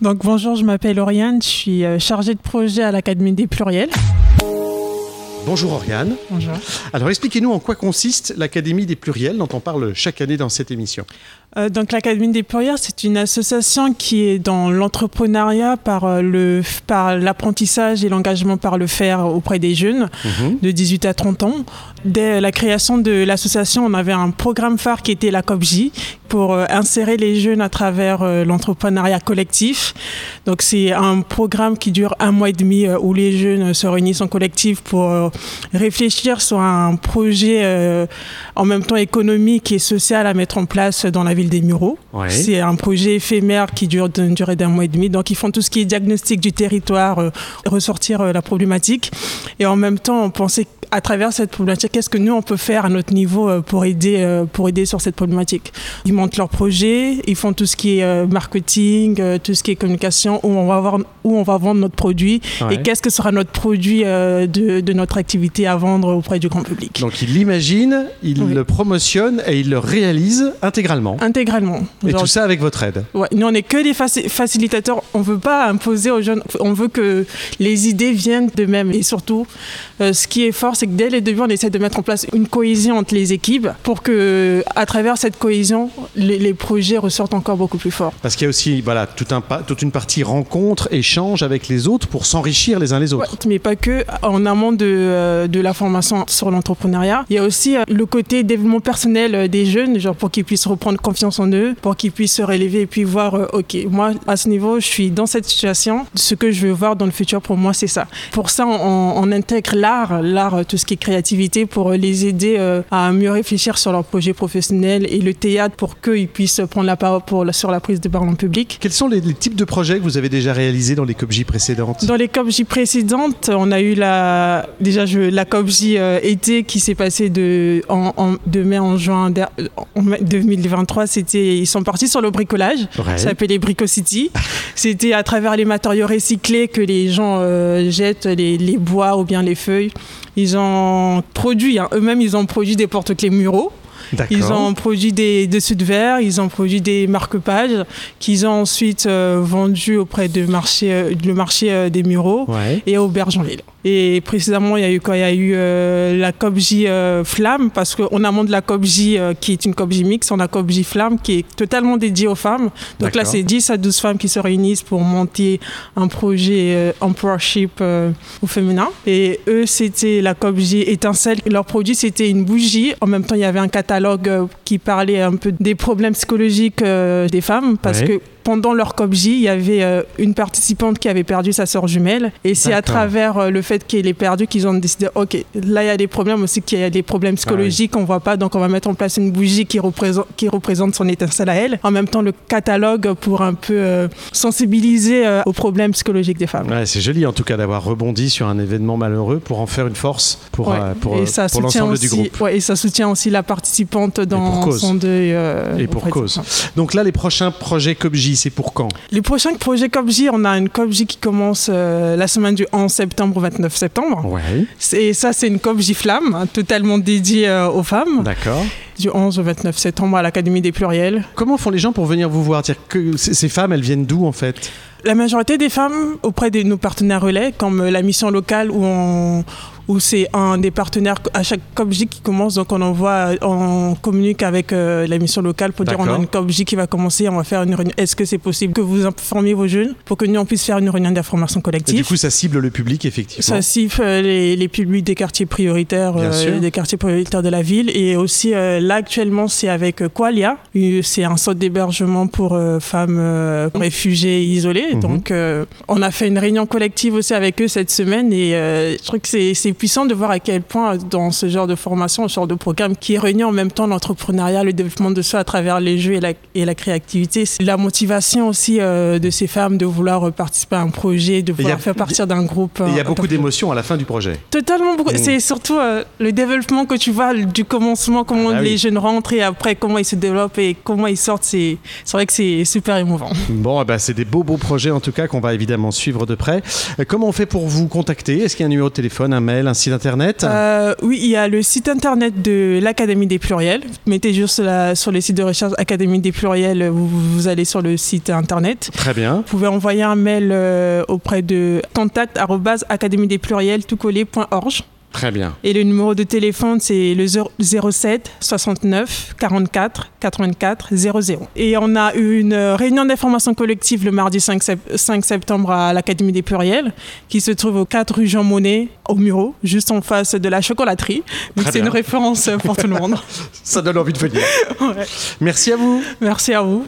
Donc bonjour, je m'appelle Oriane, je suis euh, chargée de projet à l'Académie des Pluriels. Bonjour Oriane. Bonjour. Alors expliquez-nous en quoi consiste l'Académie des Pluriels dont on parle chaque année dans cette émission. Euh, donc l'Académie des Pluriels, c'est une association qui est dans l'entrepreneuriat par euh, le par l'apprentissage et l'engagement par le faire auprès des jeunes Mhm. de 18 à 30 ans. Dès la création de l'association, on avait un programme phare qui était la COPJ pour euh, insérer les jeunes à travers l'entrepreneuriat collectif. Donc c'est un programme qui dure un mois et demi où les jeunes se réunissent en collectif pour réfléchir sur un projet en même temps économique et social à mettre en place dans la ville des Mureaux. Ouais. C'est un projet éphémère qui dure d'une durée d'un mois et demi. Donc ils font tout ce qui est diagnostic du territoire, euh, ressortir euh, la problématique. Et en même temps, on pensait à travers cette problématique, qu'est-ce que nous on peut faire à notre niveau euh, pour aider, pour aider sur cette problématique? Ils montent leur projet, ils font tout ce qui est marketing, tout ce qui est communication, où on va voir, où on va vendre notre produit Ouais. et qu'est-ce que sera notre produit de, de notre activité à vendre auprès du grand public? Donc il l'imagine, il Oui. le promotionne et il le réalise intégralement. Intégralement. Et Genre, tout ça avec votre aide. Ouais, nous, on n'est que des faci- facilitateurs. On ne veut pas imposer aux jeunes. On veut que les idées viennent d'eux-mêmes. Et surtout, euh, ce qui est fort, c'est que dès les débuts, on essaie de mettre en place une cohésion entre les équipes pour que, à travers cette cohésion, les, les projets ressortent encore beaucoup plus forts. Parce qu'il y a aussi voilà, tout un pa- toute une partie rencontre, échange avec les autres pour s'enrichir les uns les autres. Ouais, mais pas que. En amont de, euh, de la formation sur l'entrepreneuriat, il y a aussi euh, le côté développement personnel des jeunes, genre pour qu'ils puissent reprendre confiance en eux, pour qu'ils puissent se relever et puis voir, euh, ok, moi à ce niveau, je suis dans cette situation. Ce que je veux voir dans le futur pour moi, c'est ça. Pour ça, on, on intègre l'art, l'art, euh, tout ce qui est créativité, pour euh, les aider euh, à mieux réfléchir sur leur projet professionnel et le théâtre pour qu'ils puissent prendre la parole pour, sur la prise de parole en public. Quels sont les, les types de projets que vous avez déjà réalisés dans les COPJ précédentes? Dans les COPJ précédentes, on a eu la, déjà je, la COPJ euh, été qui s'est passée de, en, en- de mai en juin der- en mai 2023. C'était, ils sont partis sur le bricolage. Ouais. Ça s'appelait Brico City. C'était à travers les matériaux recyclés que les gens euh, jettent les, les bois ou bien les feuilles. Ils ont produit, hein, eux-mêmes, ils ont produit des porte-clés muraux. Ils ont produit des dessus de verre, ils ont produit des marque-pages qu'ils ont ensuite euh, vendus auprès du marché, euh, le marché euh, des Mureaux Ouais. et au Bergenville. Et précisément, il y a eu quoi? Il y a eu euh, la COPJ euh, Flamme, parce qu'on a de la COPJ euh, qui est une COPJ mix, on a COPJ Flamme qui est totalement dédiée aux femmes. Donc là, c'est 10 à 12 femmes qui se réunissent pour monter un projet euh, empowership au féminin. Et eux, c'était la COPJ Étincelle. Leur produit, c'était une bougie. En même temps, il y avait un catalogue qui parlait un peu des problèmes psychologiques des femmes, parce Ouais. que pendant leur COPJ, il y avait euh, une participante qui avait perdu sa sœur jumelle. Et c'est à travers euh, le fait qu'elle est perdue qu'ils ont décidé, OK, là, il y a des problèmes aussi, qu'il y a des problèmes psychologiques qu'on ne voit pas. Donc, on va mettre en place une bougie qui représente, qui représente son étincelle à elle. En même temps, le catalogue pour un peu euh, sensibiliser aux problèmes psychologiques des femmes. Ouais, c'est joli en tout cas d'avoir rebondi sur un événement malheureux pour en faire une force pour, Ouais. pour, et ça pour soutient l'ensemble aussi, du groupe. ouais, et ça soutient aussi la participante dans son deuil. Et pour cause. Donc là, les prochains projets COPJ, c'est pour quand Les prochains projets COPJ, on a une COPJ qui commence euh, la semaine du 11 septembre au 29 septembre. Ouais. Et ça, c'est une COPJ Flamme, hein, totalement dédiée euh, aux femmes, D'accord. du 11 au 29 septembre à l'Académie des Pluriels. Comment font les gens pour venir vous voir? Dire que Ces femmes, elles viennent d'où en fait? La majorité des femmes auprès de nos partenaires relais, comme euh, la mission locale où on où c'est un des partenaires à chaque COPJ qui commence, donc on envoie, on communique avec euh, la mission locale pour dire on a une COPJ qui va commencer, on va faire une réunion. Est-ce que c'est possible que vous informiez vos jeunes pour que nous on puisse faire une réunion d'information Et collective du coup, ça cible le public effectivement. Ça cible euh, les, les publics des quartiers prioritaires, euh, des quartiers prioritaires de la ville. Et aussi, euh, là, actuellement, c'est avec euh, Qualia. C'est un centre d'hébergement pour femmes réfugiées isolées. Mhm. Donc, on a fait une réunion collective aussi avec eux cette semaine. Et je trouve que c'est puissant de voir à quel point, dans ce genre de formation, ce genre de programme qui réunit en même temps l'entrepreneuriat, le développement de soi à travers les jeux et la, et la créativité, c'est la motivation aussi euh, de ces femmes de vouloir euh, participer à un projet, de a- vouloir faire partir d'un groupe. Il y a euh, beaucoup d'émotions à la fin du projet. Totalement beaucoup. Mm. C'est surtout euh, le développement que tu vois du commencement, comment Ah bah les oui. jeunes rentrent et après comment ils se développent et comment ils sortent. C'est vrai que c'est super émouvant. Bon, eh ben, c'est des beaux, beaux projets en tout cas qu'on va évidemment suivre de près. Comment on fait pour vous contacter? Est-ce qu'il y a un numéro de téléphone, un mail, un site internet? Euh, Oui, il y a le site internet de l'Académie des Pluriels. Mettez juste sur, la, sur les sites de recherche Académie des Pluriels, vous, vous, allez sur le site internet. Très bien. Vous pouvez envoyer un mail euh, auprès de contact académie des pluriels tout Très bien. Et le numéro de téléphone, c'est le 07 69 44 84 00. Et on a eu une réunion d'information collective le mardi 5, septembre à l'Académie des Pluriels, qui se trouve au 4 rue Jean Monnet, au Muro, juste en face de la chocolaterie. Donc c'est une référence pour tout le monde. Ça donne envie de venir. Merci à vous. Merci à vous.